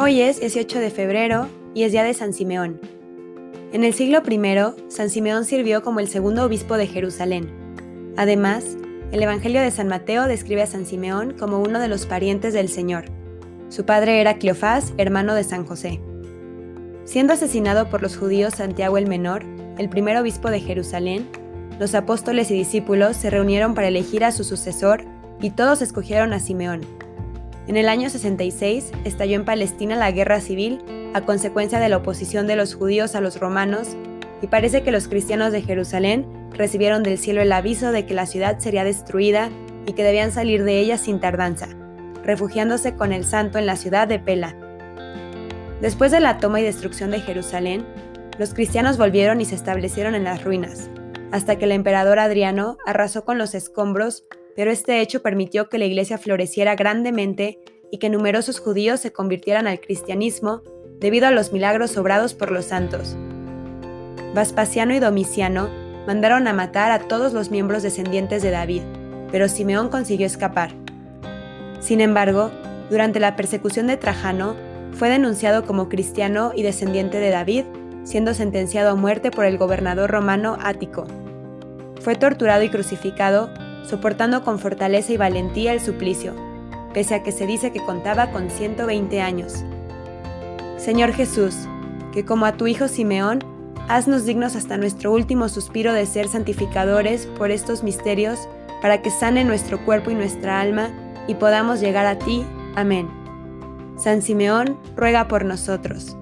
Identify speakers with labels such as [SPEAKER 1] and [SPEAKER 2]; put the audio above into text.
[SPEAKER 1] Hoy es 18 de febrero y es día de San Simeón. En el siglo I, San Simeón sirvió como el segundo obispo de Jerusalén. Además, el Evangelio de San Mateo describe a San Simeón como uno de los parientes del Señor. Su padre era Cleofás, hermano de San José. Siendo asesinado por los judíos Santiago el Menor, el primer obispo de Jerusalén, los apóstoles y discípulos se reunieron para elegir a su sucesor y todos escogieron a Simeón. En el año 66 estalló en Palestina la guerra civil a consecuencia de la oposición de los judíos a los romanos y parece que los cristianos de Jerusalén recibieron del cielo el aviso de que la ciudad sería destruida y que debían salir de ella sin tardanza, refugiándose con el santo en la ciudad de Pela. Después de la toma y destrucción de Jerusalén, los cristianos volvieron y se establecieron en las ruinas, hasta que el emperador Adriano arrasó con los escombros pero este hecho permitió que la iglesia floreciera grandemente y que numerosos judíos se convirtieran al cristianismo debido a los milagros obrados por los santos. Vespasiano y Domiciano mandaron a matar a todos los miembros descendientes de David, pero Simeón consiguió escapar. Sin embargo, durante la persecución de Trajano, fue denunciado como cristiano y descendiente de David, siendo sentenciado a muerte por el gobernador romano Ático. Fue torturado y crucificado soportando con fortaleza y valentía el suplicio, pese a que se dice que contaba con 120 años. Señor Jesús, que como a tu Hijo Simeón, haznos dignos hasta nuestro último suspiro de ser santificadores por estos misterios, para que sane nuestro cuerpo y nuestra alma, y podamos llegar a ti. Amén. San Simeón, ruega por nosotros.